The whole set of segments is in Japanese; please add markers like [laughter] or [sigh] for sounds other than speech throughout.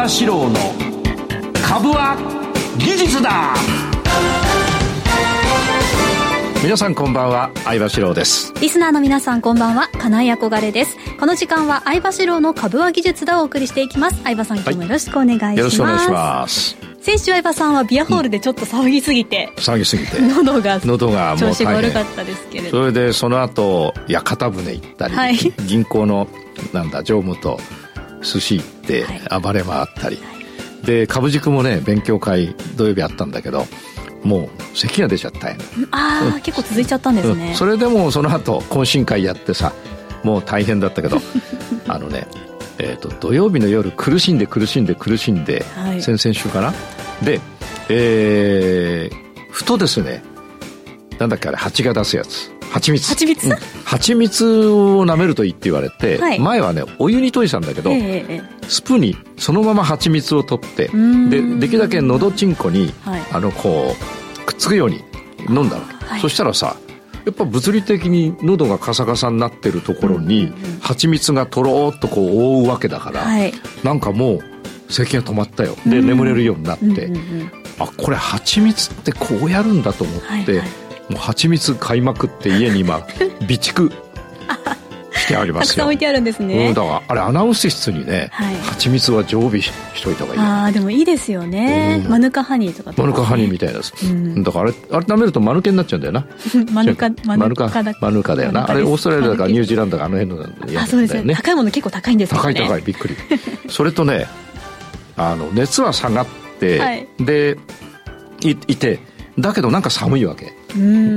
場志郎の株は技術だ。皆さんこんばんは相場志郎です。リスナーの皆さんこんばんは金井憧れです。この時間は相場志郎の株は技術だをお送りしていきます。相場さん今日もよろしくお願いします、はい、よろしくお願いします。先週相葉さんはビアホールでちょっと騒ぎすぎて、うん、騒ぎすぎて。喉が喉が調子が悪かったですけれど。それでその後屋形船行ったり、はい、銀行のなんだ常務と寿司行って暴れ回ったり、はい、で株軸もね勉強会土曜日あったんだけどもう咳が出ちゃったよ、ああ、うん、結構続いちゃったんですね、うん、それでもその後懇親会やってさもう大変だったけど [laughs] あのねえーと、土曜日の夜苦しんで苦しんで苦しんで、はい、先々週かな？で、えー、ふとですねなんだっけあれ蜂が出すやつ蜂蜜。蜂蜜、うん、蜂蜜を舐めるといいって言われて、はい、前はねお湯に溶いたんだけど、えー、スプーンにそのまま蜂蜜を取ってでできるだけのどちんこに、はい、あのこうくっつくように飲んだわけ、はい、そしたらさやっぱ物理的に喉がカサカサになってるところに蜂蜜がとろっとこう覆うわけだから、はい、なんかもう咳が止まったよ。で眠れるようになって、あこれ蜂蜜ってこうやるんだと思って、はいはい、もう蜂蜜買いまくって家に今 [laughs] 備蓄してありますよ。たくさん置いてあるんですね、うん、だからあれアナウンス室にね、はい、蜂蜜は常備しといた方がいい。ああでもいいですよね、うん、マヌカハニーとか、ね、マヌカハニーみたいなやつ、うん、だからあれあれ舐めるとマヌケになっちゃうんだよな。[laughs] マヌカ [laughs] マヌカマヌカだよな。あれオーストラリアだかニュージーランドかあの辺のやつだよね。あそうですね高いもの結構高いんですよね。高い高いびっくり。それとねあの熱は下がって、はい、でいいてだけどなんか寒いわけ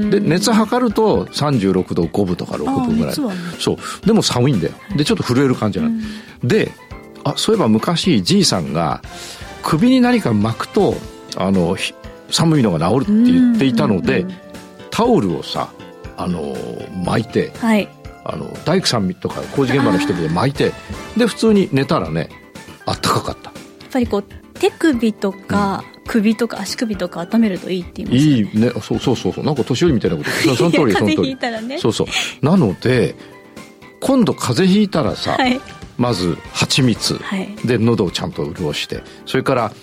で熱測ると36度5分とか6分ぐらい、ね、そう。でも寒いんだよ。でちょっと震える感じなの。であそういえば昔じいさんが首に何か巻くとあの寒いのが治るって言っていたのでタオルをさあの巻いて、はい、あの大工さんとか工事現場の人で巻いてで普通に寝たらねあったかかった。やっぱりこう手首とか、首とか足首とか温めるといいって言いますね。いいね。そうそうそうそう。なんか年寄りみたいなこと。その通りその通り、ね、そうそう。なので今度風邪ひいたらさ、はい、まず蜂蜜、はい、で喉をちゃんと潤して。それから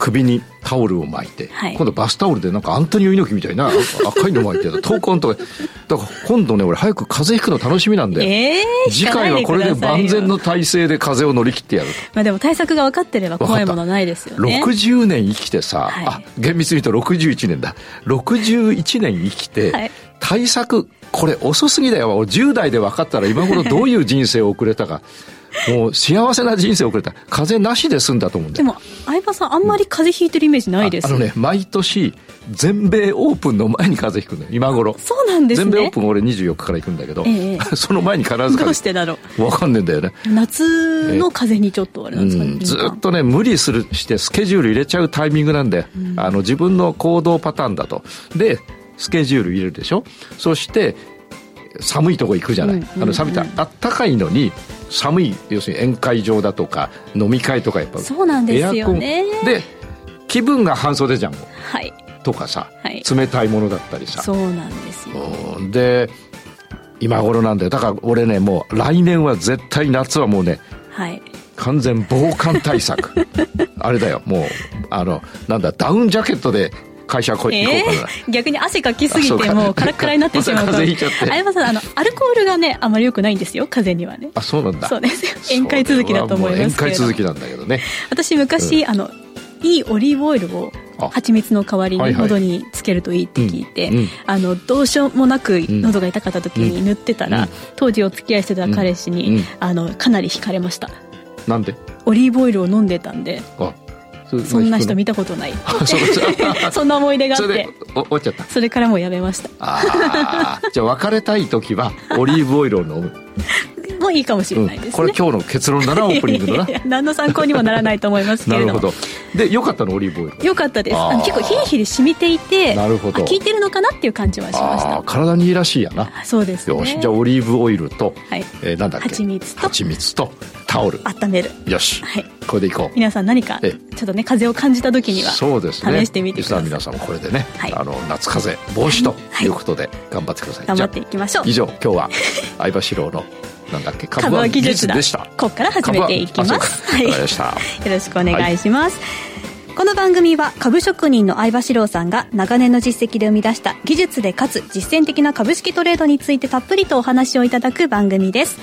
首にタオルを巻いて、はい、今度バスタオルでなんかアントニオ猪木みたいな赤いの巻いて闘魂とか。だから今度ね俺早く風邪ひくの楽しみなんで、えー、次回はこれで万全の体制で風邪を乗り切ってやる [laughs] まあでも対策が分かってれば怖いものないですよね。60年生きてさ、はい、あ厳密に言うと61年だ。61年生きて、はい、対策これ遅すぎだよ。10代で分かったら今頃どういう人生を送れたかもう幸せな人生を送れた風邪なしで済んだと思うんでも相葉さんあんまり風邪ひいてるイメージないです、あのね毎年全米オープンの前に風邪ひくのよ。今頃。そうなんですね。全米オープン俺24日から行くんだけど、ええ、[laughs] その前に必ずどうしてだろう。分かんねえんだよね。夏の風邪にちょっとあれなんですかね、うん、ずっとね無理するしてスケジュール入れちゃうタイミングなんで、うん、あの自分の行動パターンだと。でスケジュール入れるでしょ。そして寒いとこ行くじゃない、うんうんうん、あの寒いあったかいのに寒い要するに宴会場だとか飲み会とかやっぱそうなんですよね。で気分が半袖じゃん。もう、はい、とかさ、はい、冷たいものだったりさ。そうなんですよ。で今頃なんだよ。だから俺ねもう来年は絶対夏はもうね、はい、完全防寒対策。[laughs] あれだよ。もうあのなんだダウンジャケットで会社こ、えー、行こうかな。逆に汗かきすぎてもうカラカラになってしまうと。風邪ひいちゃって。相葉さんあのアルコールがねあまりよくないんですよ風邪にはね。あそうなんだ。そうです。よ宴会続きだと思います宴会続きなんだけどね。私昔、うん、あのいいオリーブオイルを蜂蜜の代わりに喉につけるといいって聞いて、はいはい。あのどうしようもなく喉が痛かった時に塗ってたら、うん、当時お付き合いしてた彼氏に、うん、あのかなり惹かれました。なんで？オリーブオイルを飲んでたんで。あそんな人見たことない。[laughs] [laughs] そんな思い出があって。終わっちゃった。それからもうやめました。ああじゃあ別れたい時は [laughs] オリーブオイルを飲む。もういいかもしれないです、ね。うん、これ今日の結論だなオープニングのな。何の参考にもならないと思いますけれどなるほど。でよかったのオリーブオイルよかったです。結構ヒリヒリ染みていてなるほど。効いてるのかなっていう感じはしました。体にいいらしいやな。そうです、ね、よし。じゃあオリーブオイルと、はい。えー、なんだっけ？蜂蜜と。蜂蜜とタオル。温める。よし、はい、これでいこう。皆さん何かちょっとね風を感じた時にはそうですね。試してみてください。皆さんもこれでね、はい、あの夏風邪防止とい。うことで頑張ってください、頑張っていきましょう。以上今日は [laughs] 相場志郎のなんだっけ株は技術でした。ここから始めていきます。はい、よろしくお願いします、はいこの番組は株職人の相場志郎さんが長年の実績で生み出した技術でかつ実践的な株式トレードについてたっぷりとお話をいただく番組です。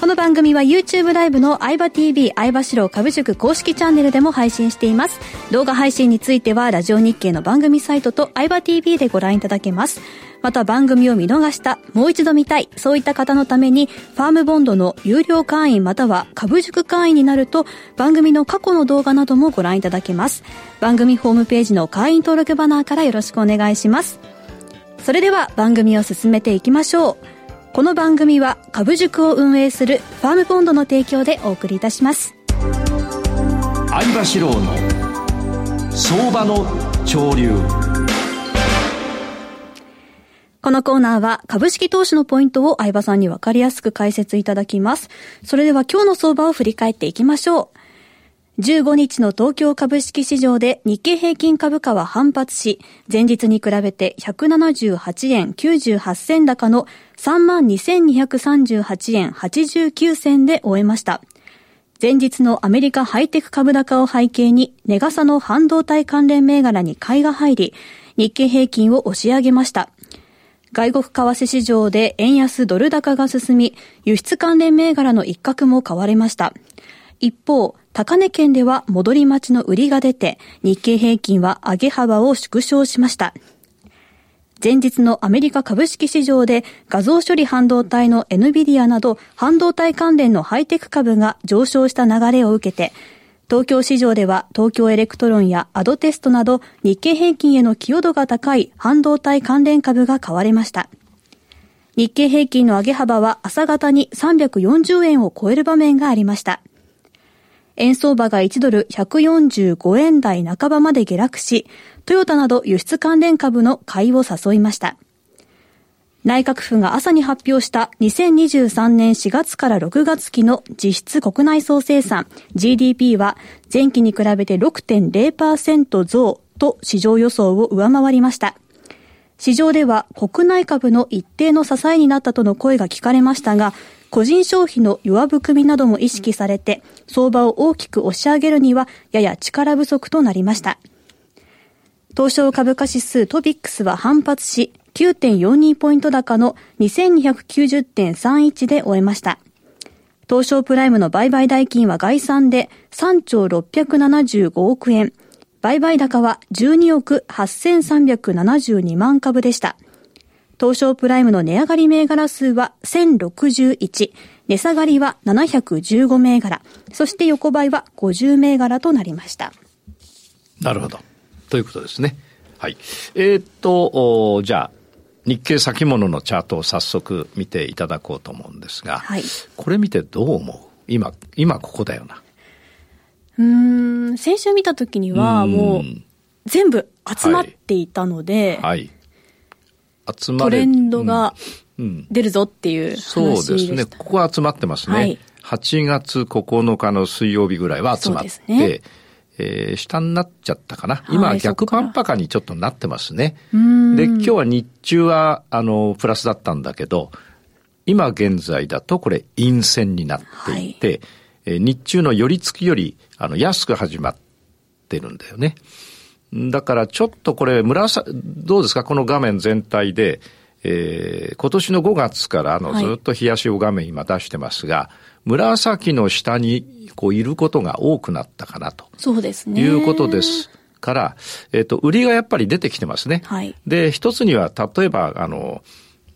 この番組は YouTube ライブの相場 TV 相場志郎株塾公式チャンネルでも配信しています。動画配信についてはラジオ日経の番組サイトと相場 TV でご覧いただけます。また番組を見逃した、もう一度見たい、そういった方のために、ファームボンドの有料会員または株塾会員になると、番組の過去の動画などもご覧いただけます。番組ホームページの会員登録バナーからよろしくお願いします。それでは番組を進めていきましょう。この番組は株塾を運営するファームボンドの提供でお送りいたします。相場志郎の相場の潮流。このコーナーは株式投資のポイントを相葉さんにわかりやすく解説いただきます。それでは今日の相場を振り返っていきましょう。15日の東京株式市場で日経平均株価は反発し、前日に比べて178円98銭高の32,238円89銭で終えました。前日のアメリカハイテク株高を背景に、ネガサの半導体関連銘柄に買いが入り、日経平均を押し上げました。外国為替市場で円安ドル高が進み、輸出関連銘柄の一角も買われました。一方、高値圏では戻り待ちの売りが出て、日経平均は上げ幅を縮小しました。前日のアメリカ株式市場で画像処理半導体の NVIDIA など半導体関連のハイテク株が上昇した流れを受けて、東京市場では東京エレクトロンやアドバンテストなど日経平均への寄与度が高い半導体関連株が買われました。日経平均の上げ幅は朝方に340円を超える場面がありました。円相場が1ドル145円台半ばまで下落し、トヨタなど輸出関連株の買いを誘いました。内閣府が朝に発表した2023年4月から6月期の実質国内総生産 GDP は前期に比べて6.0%増と市場予想を上回りました。市場では国内株の一定の支えになったとの声が聞かれましたが、個人消費の弱含みなども意識されて、相場を大きく押し上げるにはやや力不足となりました。東証株価指数トピックスは反発し、9.42ポイント高の2290.31で終えました。東証プライムの売買代金は概算で3兆675億円。売買高は12億8372万株でした。東証プライムの値上がり銘柄数は1061、値下がりは715銘柄、そして横ばいは50銘柄となりました。なるほど。ということですね。はい。えー、っと、じゃあ、日経先物のチャートを早速見ていただこうと思うんですが、はい、これ見てどう思う？今、今ここだよな。うん、先週見たときには、もう、全部集まっていたので、はい、はい、集まトレンドが出るぞっていう話でうん、そうですね。ここは集まってますね。はい、8月9日の水曜日ぐらいは集まって、ね、えー、下になっちゃったかな。今、逆パンパカにちょっとなってますね。で、今日は日中は、あの、プラスだったんだけど、今現在だとこれ陰線になっていて、はい、えー、日中の寄り付きより、あの、安く始まってるんだよね。だからちょっとこれ、紫、どうですか？この画面全体で、えー、今年の5月からあの、ずっと冷やしを画面今出してますが、紫の下にこういることが多くなったかなと。そうですね。いうことですから、えっ、ー、と、売りがやっぱり出てきてますね。はい。で、一つには、例えば、あの、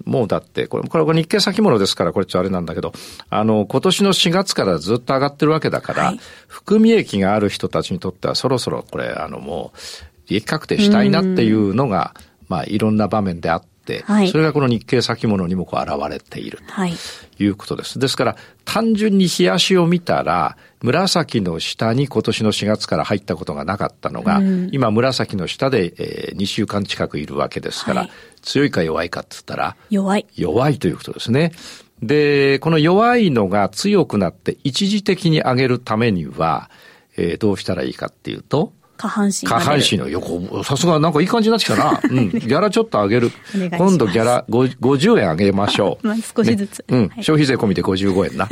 もうだって、これ、これは日経先物ですから、これちょっとあれなんだけど、あの、今年の4月からずっと上がってるわけだから、はい、含み益がある人たちにとってはそろそろこれ、あの、もう、利益確定したいなっていうのが、まあ、いろんな場面であって、はい、それがこの日経先物にもこう現れているということです。ですから、単純に冷やしを見たら、紫の下に今年の4月から入ったことがなかったのが、うん、今紫の下で、えー、2週間近くいるわけですから、はい、強いか弱いかって言ったら、弱い。弱いということですね。で、この弱いのが強くなって一時的に上げるためには、えー、どうしたらいいかっていうと、下半身下半身の横、さすがなんかいい感じになってきたな。[laughs] うん。ギャラちょっと上げる。今度ギャラ50円上げましょう。[laughs] まあ少しずつ。ね、うん、はい、消費税込みで55円な。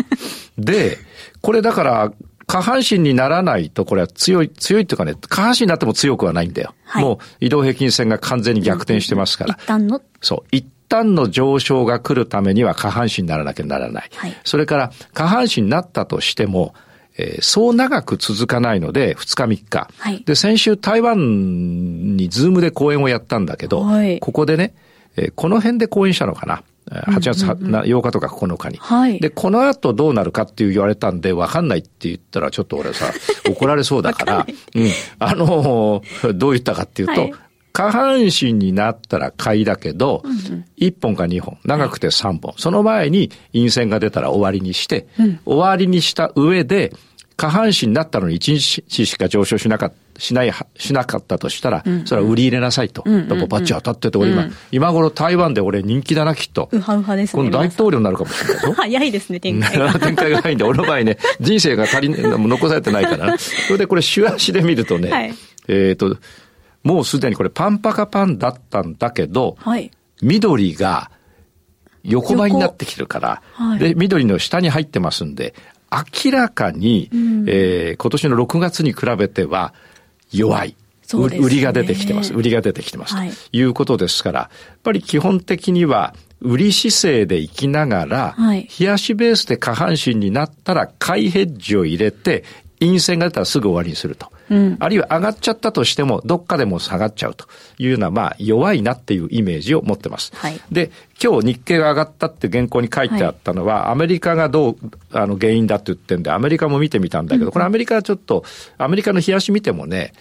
で、これだから、下半身にならないと、これは強い、強いっていうかね、下半身になっても強くはないんだよ。はい、もう移動平均線が完全に逆転してますから。一旦のそう。一旦の上昇が来るためには下半身にならなきゃならない。はい、それから下半身になったとしても、えー、そう長く続かないので、2日3日。はい、で、先週台湾にズームで講演をやったんだけど、はい、ここでね、えー、この辺で講演したのかな。8月8日とか9日に。はい、で、この後どうなるかって言われたんで、わかんないって言ったら、ちょっと俺さ、[laughs] 怒られそうだから、うん。あの、どう言ったかっていうと、はい、下半身になったら買いだけど、1本か2本、長くて3本。その前に陰線が出たら終わりにして、終わりにした上で、下半身になったのに1日しか上昇しなかった。しない、しなかったとしたら、それは売り入れなさいと。うんうん、バッチ当たってて、俺今、今頃台湾で俺人気だな、きっと。うはうはですね。今度大統領になるかもしれないぞ。[laughs] 早いですね、展開が。[laughs] 展開がないんで、俺の場合ね、人生が足り、残されてないからな。それでこれ、週足で見るとね、はい、えっ、と、もうすでにこれパンパカパンだったんだけど、はい、緑が横ばいになってきてるから、はい、で、緑の下に入ってますんで、明らかに、うん、えー、今年の6月に比べては弱い。ね、売りが出てきてます。売りが出てきてます。はい、ということですから、やっぱり基本的には、売り姿勢で生きながら、はい、冷やしベースで下半身になったら買いヘッジを入れて、陰線が出たらすぐ終わりにすると。うん、あるいは上がっちゃったとしても、どっかでも下がっちゃうというような、まあ、弱いなっていうイメージを持ってます。はい、で、今日日経が上がったって原稿に書いてあったのは、はい、アメリカがどう、あの、原因だって言ってんで、アメリカも見てみたんだけど、うん、これアメリカはちょっと、アメリカの冷やし見てもね、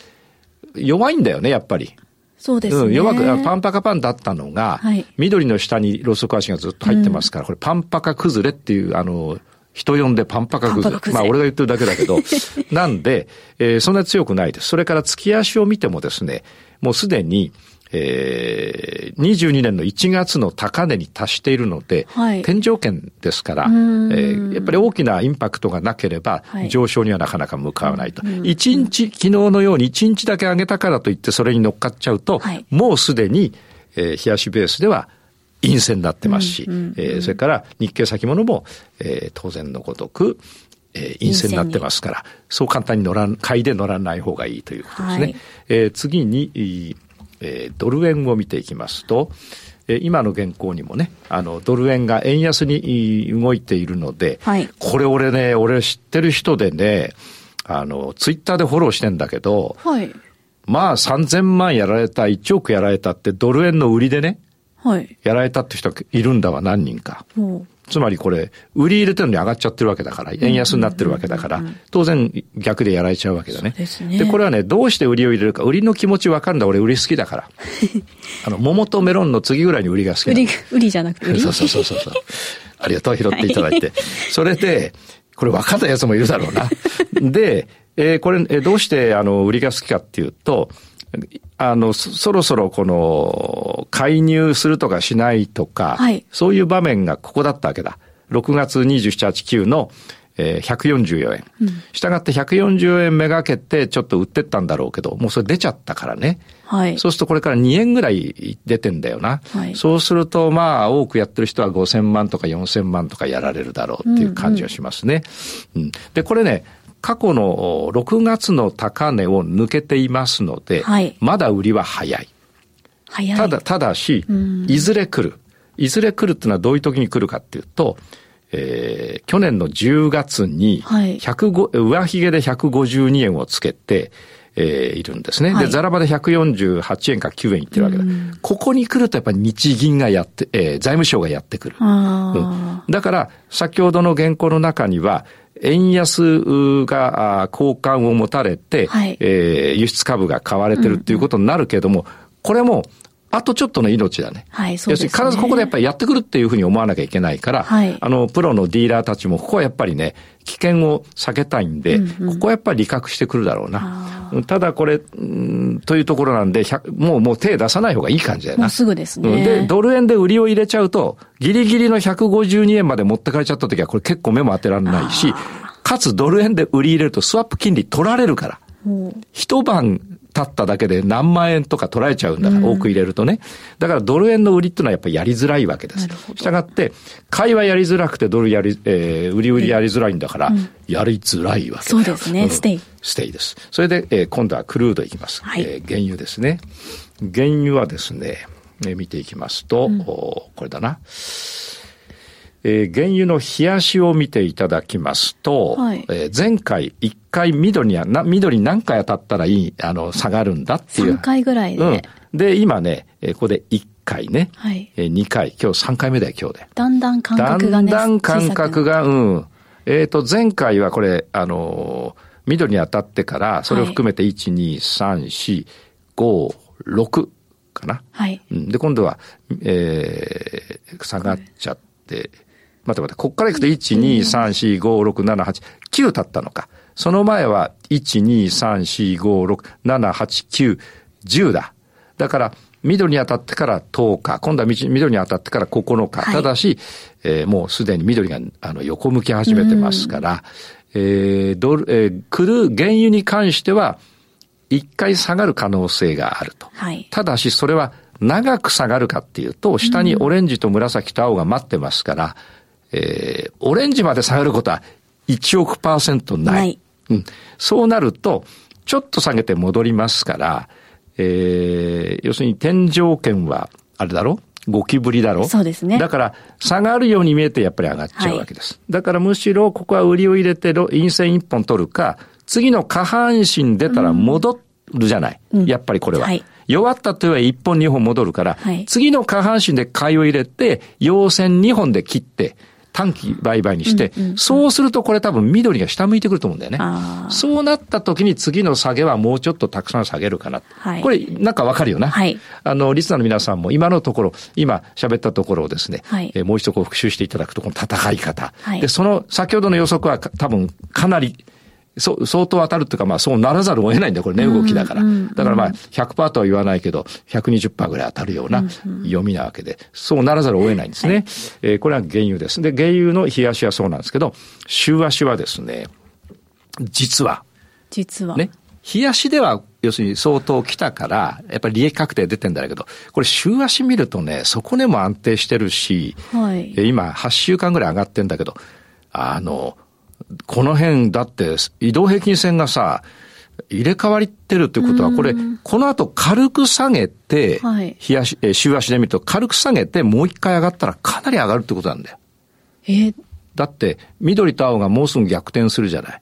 弱いんだよね、やっぱり。そうですね。うん、弱く、パンパカパンだったのが、はい、緑の下にローソク足がずっと入ってますから、うん、これパンパカ崩れっていう、あの、人呼んでパンパカ崩れ。まあ俺が言ってるだけだけど、[laughs] なんで、えー、そんなに強くないです。それから月足を見てもですね、もうすでに、えー、22年の1月の高値に達しているので、はい、天井圏ですから、えー、やっぱり大きなインパクトがなければ、上昇にはなかなか向かわないと。一、日、昨日のように1日だけ上げたからといってそれに乗っかっちゃうと、はい、もうすでに、えー、冷やしベースでは陰線になってますし、えそれから日経先物も、えー、当然のごとく、えー、陰線になってますから、そう簡単に乗らん、買いで乗らない方がいいということですね。はい、えー、次に、えー、ドル円を見ていきますと、えー、今の現行にもね、あの、ドル円が円安に動いているので、はい、これ俺ね、俺知ってる人でね、あの、ツイッターでフォローしてんだけど、はい、まあ3000万やられた、1億やられたってドル円の売りでね、はい、やられたって人いるんだわ、何人か。つまりこれ、売り入れてるのに上がっちゃってるわけだから、円安になってるわけだから、当然逆でやられちゃうわけだね。で、ね、これはね、どうして売りを入れるか、売りの気持ちわかるんだ、俺売り好きだから。[laughs] あの、桃とメロンの次ぐらいに売りが好き売り、売りじゃなくて売り？[laughs] そうそうそうそう。ありがとう、拾っていただいて。はい、それで、これ分かったやつもいるだろうな。で、えー、これ、えー、どうしてあの、売りが好きかっていうと、あの、そろそろこの、介入するとかしないとか、はい、そういう場面がここだったわけだ。6月27、8、9の、えー、144円。したがって140円めがけてちょっと売ってったんだろうけど、もうそれ出ちゃったからね。はい。そうするとこれから2円ぐらい出てんだよな。はい。そうするとまあ多くやってる人は5000万とか4000万とかやられるだろうっていう感じがしますね。うん、うん、で、これね、過去の6月の高値を抜けていますので、はい、まだ売りは早い。早い。ただ、ただし、いずれ来る。いずれ来るっていうのはどういう時に来るかっていうと、えー、去年の10月に、105、上髭で152円をつけて、えー、いるんですね。はい、で、ザラバで148円か9円いってるわけだ。ここに来るとやっぱり日銀がやって、えー、財務省がやってくる。うん、だから、先ほどの原稿の中には、円安が好感を持たれて、はい、えー、輸出株が買われてるっていうことになるけれども、これも、あとちょっとの命だね。はい、そうですね。必ずここでやっぱりやってくるっていうふうに思わなきゃいけないから、はい、あの、プロのディーラーたちも、ここはやっぱりね、危険を避けたいんで、うんうん、ここはやっぱり理覚してくるだろうな。ただこれ、うん、というところなんで、もう、もう手出さない方がいい感じだよな。もうすぐですね。で、ドル円で売りを入れちゃうと、ギリギリの152円まで持ってかれちゃった時は、これ結構目も当てられないし、かつドル円で売り入れるとスワップ金利取られるから。一晩経っただけで何万円とか取られちゃうんだから、多く入れるとね。だからドル円の売りっていうのはやっぱりやりづらいわけです。したがって、買いはやりづらくてドルやり、えー、売り売りやりづらいんだから、やりづらいわけそうですね、ステイ。ステイです。それで、えー、今度はクルードいきます。はい、えー、原油ですね。原油はですね、えー、見ていきますと、うん、おこれだな。えー、原油の冷やしを見ていただきますと、はい、えー、前回1回緑にはな、緑何回当たったらいい、あの、下がるんだっていう。3回ぐらいで。うん。で、今ね、えー、ここで1回ね。はい。えー、2回。今日3回目だよ、今日で。だんだん感覚がね。だんだん感覚が、うん。えっ、ー、と、前回はこれ、あのー、緑に当たってから、それを含めて1、2、3、4、5、6かな。はい。で、今度は、えー、下がっちゃって、待って待って、こっからいくと1、2、3、4、5、6、7、8、9立ったのか。その前は1、2、3、4、5、6、7、8、9、10だ。だから、緑に当たってから10日、今度は緑に当たってから9日。はい、ただし、えー、もうすでに緑があの横向き始めてますから、えー、ドル、えー、来る原油に関しては、一回下がる可能性があると。はい、ただし、それは長く下がるかっていうと、下にオレンジと紫と青が待ってますから、えー、オレンジまで下がることは1億パーセントない。ないうん、そうなると、ちょっと下げて戻りますから、えー、要するに天井圏は、あれだろ？ゴキブリだろ？そうですね。だから、下がるように見えてやっぱり上がっちゃうわけです。はい、だからむしろ、ここは売りを入れて、陰線一本取るか、次の下半身出たら戻るじゃない。うん、やっぱりこれは。はい、弱ったといえば一本二本戻るから、はい、次の下半身で買いを入れて、陽線二本で切って、短期売買にして、そうするとこれ多分緑が下向いてくると思うんだよね。そうなった時に次の下げはもうちょっとたくさん下げるかな。はい、これなんかわかるよな。はい、あの、リスナーの皆さんも今のところ、今喋ったところをですね、はい、えもう一度こう復習していただくとこの戦い方。はい、で、その先ほどの予測は多分かなりそう、相当当たるっていうか、まあそうならざるを得ないんだよ、これね、動きだから。だからまあ100%とは言わないけど、120%ぐらい当たるような読みなわけで、そうならざるを得ないんですね。はい、えー、これは原油です。で、原油の冷やしはそうなんですけど、週足はですね、実は。実は。ね。冷やしでは、要するに相当来たから、やっぱり利益確定出てんだけど、これ週足見るとね、底根も安定してるし、はい、今8週間ぐらい上がってんだけど、あの、この辺だって移動平均線がさ、入れ替わってるってことは、これ、この後軽く下げて、はい、日足、え週足で見ると軽く下げてもう一回上がったらかなり上がるってことなんだよ。えだって、緑と青がもうすぐ逆転するじゃない。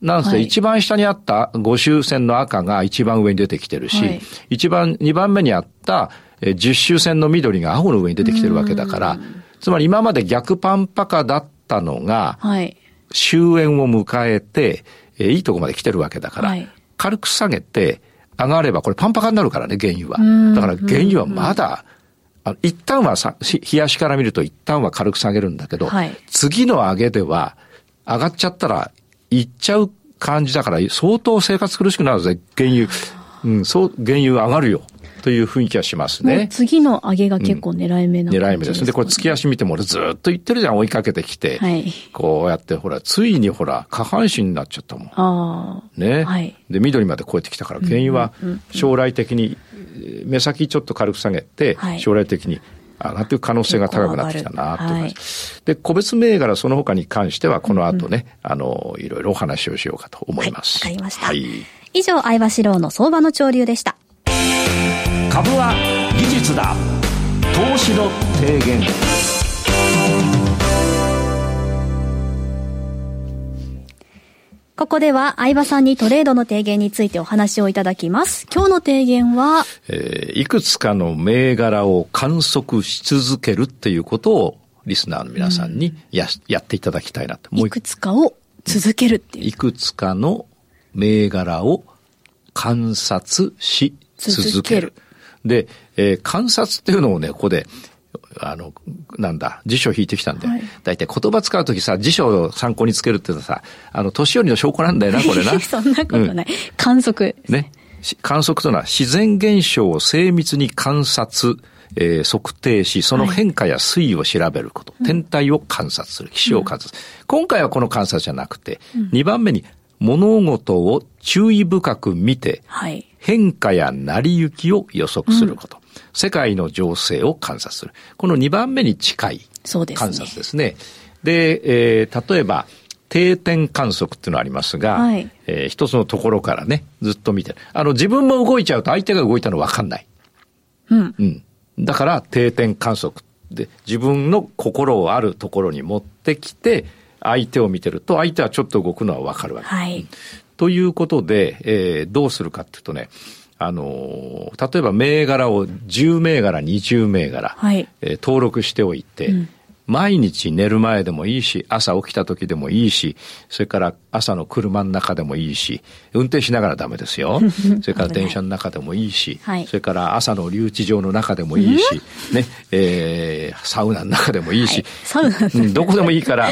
なんせ、一番下にあった5周線の赤が一番上に出てきてるし、はい、一番、二番目にあった10周線の緑が青の上に出てきてるわけだから、つまり今まで逆パンパカだったのが、はい、終焉を迎えて、えー、いいとこまで来てるわけだから、はい、軽く下げて上がれば、これパンパカになるからね、原油は。だから原油はまだ、あ一旦はさ、冷やしから見ると一旦は軽く下げるんだけど、はい、次の上げでは、上がっちゃったら、いっちゃう感じだから、相当生活苦しくなるぜ、原油。うん、そう、原油上がるよ。という雰囲気はしますね。次の上げが結構狙い目な、ねうん、狙い目です。で、これ月足見ても俺ずっと言ってるじゃん、追いかけてきて。はい。こうやってほら、ついにほら、下半身になっちゃったもん。ああ。ね。はい。で、緑まで超えてきたから、原因は将来的に、目先ちょっと軽く下げて、将来的に上がっていく可能性が高くなってきたなという感じ、はい、で、個別銘柄その他に関しては、この後ね、うんうん、あの、いろいろお話をしようかと思います。わ、はい、かりました。はい。以上、相場志郎の相場の潮流でした。株は技術だ投資の提言ここでは相葉さんにトレードの提言についてお話をいただきます。今日の提言は、えー、いくつかの銘柄を観測し続けるっていうことをリスナーの皆さんにや,、やっていただきたいなと。いくつかを続けるっていう。いくつかの銘柄を観察し続ける。で、えー、観察っていうのをね、ここで、あの、なんだ、辞書を引いてきたんで、はい、大体言葉使うときさ、辞書を参考につけるっていうのはさ、あの、年寄りの証拠なんだよな、[laughs] これな。そんなことない。うん、観測、ね。観測というのは自然現象を精密に観察、えー、測定し、その変化や推移を調べること、はい、天体を観察する、気象を観察。する、うん、今回はこの観察じゃなくて、うん、2番目に物事を注意深く見て、はい、変化や成り行きを予測すること。うん、世界の情勢を観察する。この2番目に近い観察ですね。で、ね、えー、例えば、定点観測っていうのありますが、はい、えー、一つのところからね、ずっと見てる。あの、自分も動いちゃうと相手が動いたの分かんない。うん。うん。だから、定点観測で、自分の心をあるところに持ってきて、相手を見てると、相手はちょっと動くのは分かるわけ。はい。ということで、えー、どうするかっていうとね、あの例えば銘柄を10銘柄、20銘柄、はい、えー、登録しておいて、うん。毎日寝る前でもいいし、朝起きた時でもいいし、それから朝の車の中でもいいし、運転しながらダメですよ。[laughs] それから電車の中でもいいし、はい、それから朝の留置場の中でもいいし、ね、えー、サウナの中でもいいし、はい、どこでもいいから、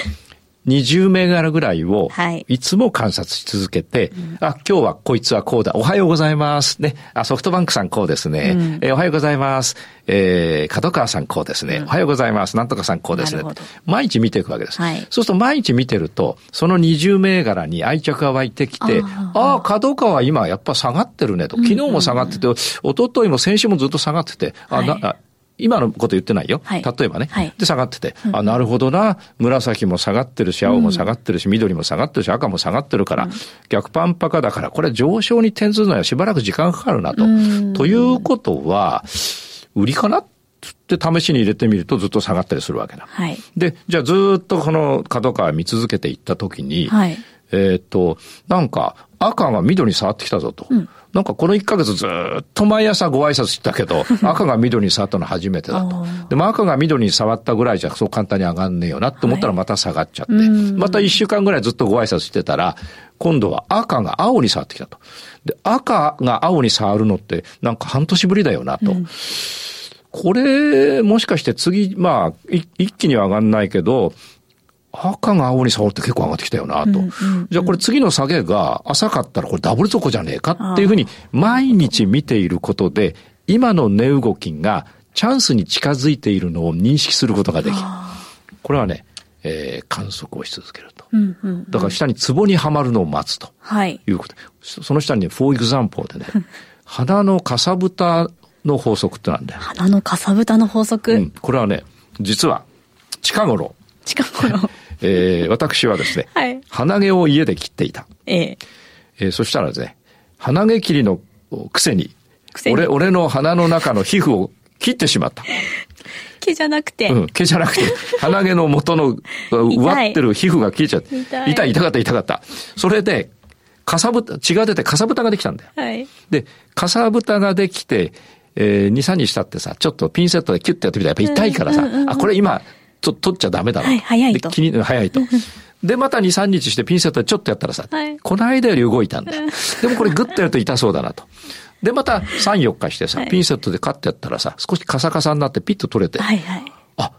20銘柄ぐらいを、いつも観察し続けて、はい、あ、今日はこいつはこうだ。おはようございます。ね。あ、ソフトバンクさんこうですね。うん、えー、おはようございます。えー、角川さんこうですね。うん、おはようございます。なんとかさんこうですね。毎日見ていくわけです。はい、そうすると毎日見てると、その20銘柄に愛着が湧いてきて、ああ、角川今やっぱ下がってるねと。昨日も下がってて、一昨日も先週もずっと下がってて、あ、な、今のこと言ってないよ。はい、例えばね。はい、で、下がってて、うん、あ、なるほどな。紫も下がってるし、青も下がってるし、うん、緑も下がってるし、赤も下がってるから、うん、逆パンパカだから、これ上昇に転ずるのはしばらく時間かかるなと。ということは、売りかなって試しに入れてみるとずっと下がったりするわけだ。はい、で、じゃあずっとこの角川見続けていったときに、はい、えっと、なんか赤が緑に触ってきたぞと。うんなんかこの1ヶ月ずっと毎朝ご挨拶したけど、[laughs] 赤が緑に触ったの初めてだと。でも赤が緑に触ったぐらいじゃそう簡単に上がんねえよなって思ったらまた下がっちゃって、はい、また1週間ぐらいずっとご挨拶してたら、今度は赤が青に触ってきたと。で、赤が青に触るのってなんか半年ぶりだよなと。うんこれ、もしかして次、まあ、一気には上がんないけど、赤が青に触って結構上がってきたよなと。うんうんうん、じゃあこれ次の下げが浅かったらこれダブル底じゃねえかっていうふうに毎日見ていることで、今の値動きがチャンスに近づいているのを認識することができる。これはね、えー、観測をし続けると。うんうんうん、だから下に壺にはまるのを待つと。はい。いうこと。その下にね、フォーエグザンポーでね、[laughs] 鼻のかさぶたの法則ってなんだよ。鼻のかさぶたの法則、うん、これはね、実は近頃。近頃。[laughs] えー、私はですね、はい、鼻毛を家で切っていた。えええー、そしたらですね、鼻毛切りのくせに、俺、俺の鼻の中の皮膚を切ってしまった。[laughs] 毛じゃなくて。うん、毛じゃなくて、鼻毛の元の、植わってる皮膚が切れちゃって。痛い。痛い、痛かった、痛かった。それで、かさぶた、血が出てかさぶたができたんだよ。はい。で、かさぶたができて、えー、2、3日経ってさ、ちょっとピンセットでキュッてやってみたらやっぱ痛いからさ、あ、これ今、と取っちゃダメだな。はい、早いと。気に、早いと。[laughs] で、また2、3日してピンセットでちょっとやったらさ、はい、この間より動いたんだよ。でもこれグッとやると痛そうだなと。で、また3、4日してさ、ピンセットでカッてやったらさ、少しカサカサになってピッと取れて、はいはい、あ、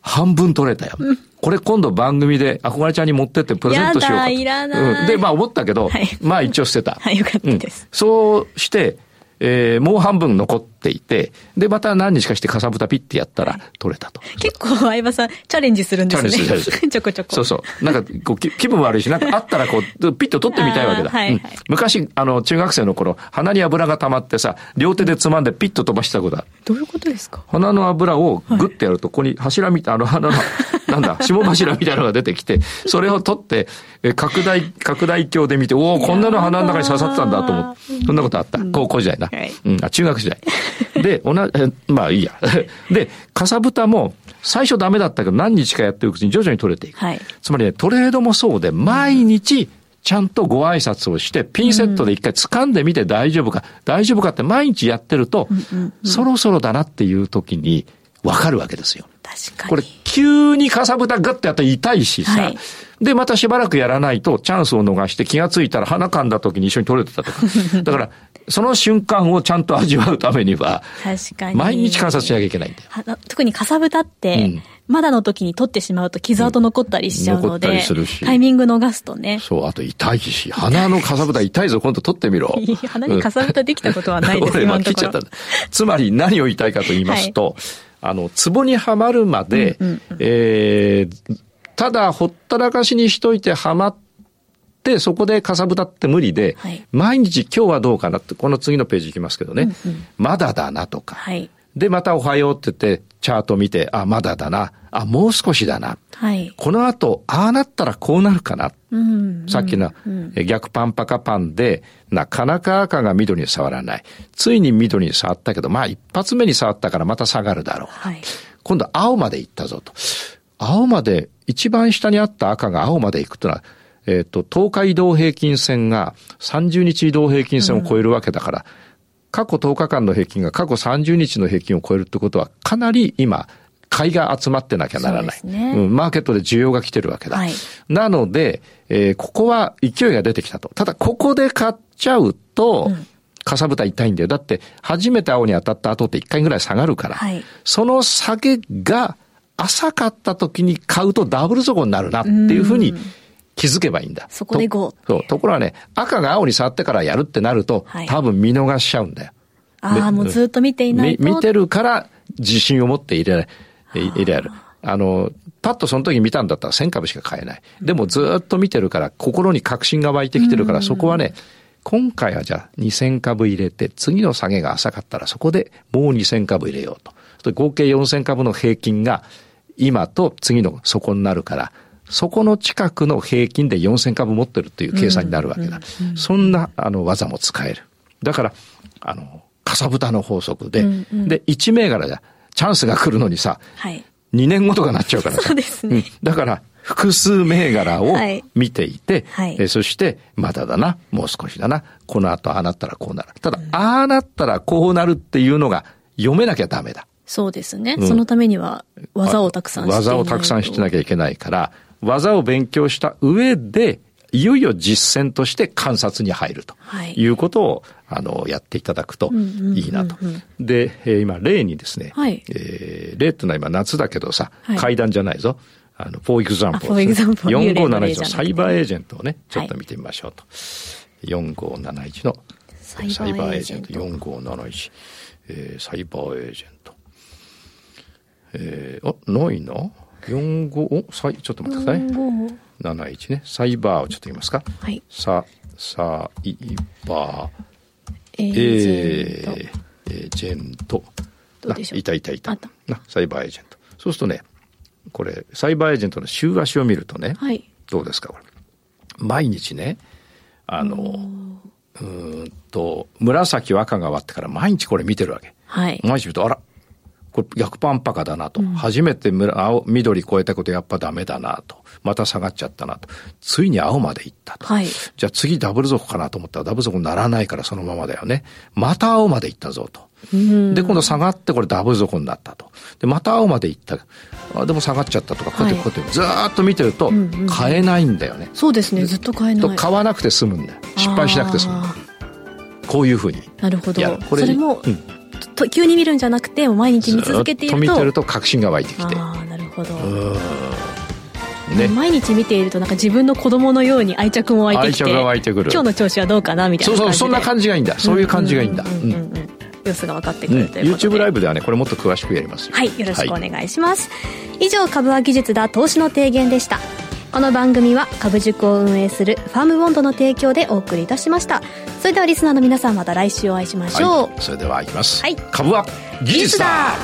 半分取れたよ。うん、これ今度番組で憧れちゃんに持ってってプレゼントしようかと。いらない。うん、で、まあ思ったけど、はい、まあ一応捨てた。[laughs] はい、よかったです。うん、そうして、えー、もう半分残っていて、で、また何日かしてかさぶたピッてやったら取れたと。結構相葉さん、チャレンジするんですね。チャレンジする。[laughs] ちょこちょこ。そうそう。なんかこう気分悪いし、なんかあったらこう、ピッと取ってみたいわけだ。はい、はい、昔、あの、中学生の頃、鼻に油が溜まってさ、両手でつまんでピッと飛ばしたことだ。どういうことですか？鼻の油をグッてやると、ここに柱みたい、あの、鼻の、なんだ、霜柱みたいなのが出てきて、それを取って、え拡大、拡大鏡で見て、おお、こんなの鼻の中に刺さってたんだと思って、そんなことあった。高校時代な。はい、うん、あ、中学時代。[laughs] で、同じ、まあいいや。[laughs] で、かさぶたも、最初ダメだったけど何日かやってるうちに徐々に取れていく。はい、つまりね、トレードもそうで、毎日、ちゃんとご挨拶をして、ピンセットで一回掴んでみて大丈夫か、大丈夫かって毎日やってると、そろそろだなっていう時にわかるわけですよ。確かに。これ、急にかさぶたグッてやったら痛いしさ、はい、で、またしばらくやらないとチャンスを逃して気がついたら鼻かんだ時に一緒に取れてたとか。[laughs] だから、その瞬間をちゃんと味わうためには、確かに。毎日観察しなきゃいけないんだよ。特にかさぶたって、うん、まだの時に取ってしまうと傷跡残ったりしちゃうので、うん。タイミング逃すとね。そう、あと痛いし、鼻のかさぶた痛いぞ、今度取ってみろ。鼻にかさぶたできたことはないです、[laughs] 今のところ。つまり何を言いたいかと言いますと、はいあの、壺にはまるまで、うんうんうん、えー、ただほったらかしにしといてはまっってそこでかさぶたって無理で、はい、毎日今日はどうかなって、この次のページいきますけどね、うんうん、まだだなとか、はい、で、またおはようって言って、チャート見て、あ、まだだな。あ、もう少しだな。はい。この後、ああなったらこうなるかな。うん、さっきの、うん、逆パンパカパンで、なかなか赤が緑に触らない。ついに緑に触ったけど、まあ一発目に触ったからまた下がるだろう。はい。今度青まで行ったぞと。青まで、一番下にあった赤が青まで行くというのは、えっ、ー、と、10日移動平均線が30日移動平均線を超えるわけだから、うん過去10日間の平均が過去30日の平均を超えるってことは、かなり今、買いが集まってなきゃならない。ね、うん、マーケットで需要が来てるわけだ。はい、なので、えー、ここは勢いが出てきたと。ただ、ここで買っちゃうと、うんかさぶた痛いんだよ。だって、初めて青に当たった後って1回ぐらい下がるから、はい、その下げが浅かった時に買うとダブル底になるなっていうふうに気づけばいいんだ。そこで5。そう。ところがね、赤が青に触ってからやるってなると、はい、多分見逃しちゃうんだよ。ああ、もうずっと見ていないと。見てるから自信を持って入れ、入れる。あの、パッとその時見たんだったら1000株しか買えない。でもずっと見てるから心に確信が湧いてきてるから、そこはね、今回はじゃあ2000株入れて、次の下げが浅かったらそこでもう2000株入れようと。合計4000株の平均が今と次の底になるから、そこの近くの平均で4000株持ってるっていう計算になるわけだ。そんな、あの、技も使える。だから、あの、かさぶたの法則で、うんうん、で、1銘柄じゃ、チャンスが来るのにさ、はい、2年後とかなっちゃうからさ。[laughs] そうですね。うん、だから、複数銘柄を見ていて、はい、えそして、まだだな、もう少しだな、この後ああなったらこうなる。ただ、うん、ああなったらこうなるっていうのが読めなきゃダメだ。そうですね。うん、そのためには技をたくさんして技をたくさんしてなきゃいけないから、技を勉強した上で、いよいよ実践として観察に入るとい。うことを、はい、あの、やっていただくといいなと。で、えー、今、例にですね、はい、えー、例ってのは今夏だけどさ、はい、階段じゃないぞ。あの、フォーエグザンプル、ね。4571のサイバーエージェントをね、ちょっと見てみましょうと。はい、4571のサイバーエージェント、4571、えー、サイバーエージェント。えー、あ、ないな45おさいちょっと待ってください。71ね。サイバーをちょっと言いますか。はい。ササイバー。エージェント。いたいたいた。なサイバーエージェント。そうするとねこれサイバーエージェントの週足を見るとね、はい、どうですかこれ。毎日ねあのうんと紫赤が終わってから毎日これ見てるわけ、はい、毎日見るとあらこれ逆パンパカだなと。うん、初めて青、緑超えたことやっぱダメだなと。また下がっちゃったなと。ついに青まで行ったと。はい、じゃあ次ダブル底かなと思ったらダブル底にならないからそのままだよね。また青まで行ったぞと。で、今度下がってこれダブル底になったと。で、また青まで行った。あでも下がっちゃったとか、こうやってこうやってずっと見てると買えないんだよね。そうですね、ずっと買えない。買わなくて済むんだよ。失敗しなくて済む。こういうふうに。なるほど。これそれも、うんと急に見るんじゃなくて毎日見続けていると。見てると確信が湧いてきて。ああなるほど。ね、毎日見ているとなんか自分の子供のように愛着も湧いてきて愛着が湧いてくる。今日の調子はどうかなみたいなそうそうそんな感じがいいんだ。そういう感じがいいんだ。様子が分かってくるということで、うん、YouTube ライブではねこれもっと詳しくやりますはいよろしくお願いします、はい、以上株は技術だ投資の提言でした。この番組は株塾を運営するファームボンドの提供でお送りいたしましたそれではリスナーの皆さんまた来週お会いしましょう、はい、それではいきます、はい、株は技術だ